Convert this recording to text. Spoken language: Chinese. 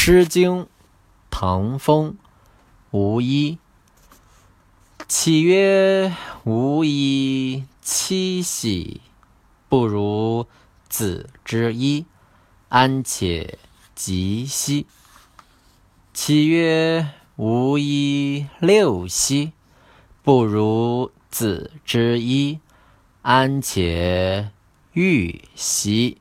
《诗经·唐风·无衣》：岂曰无衣？七兮，不如子之衣，安且及兮。岂曰无衣？六兮，不如子之衣，安且欲兮。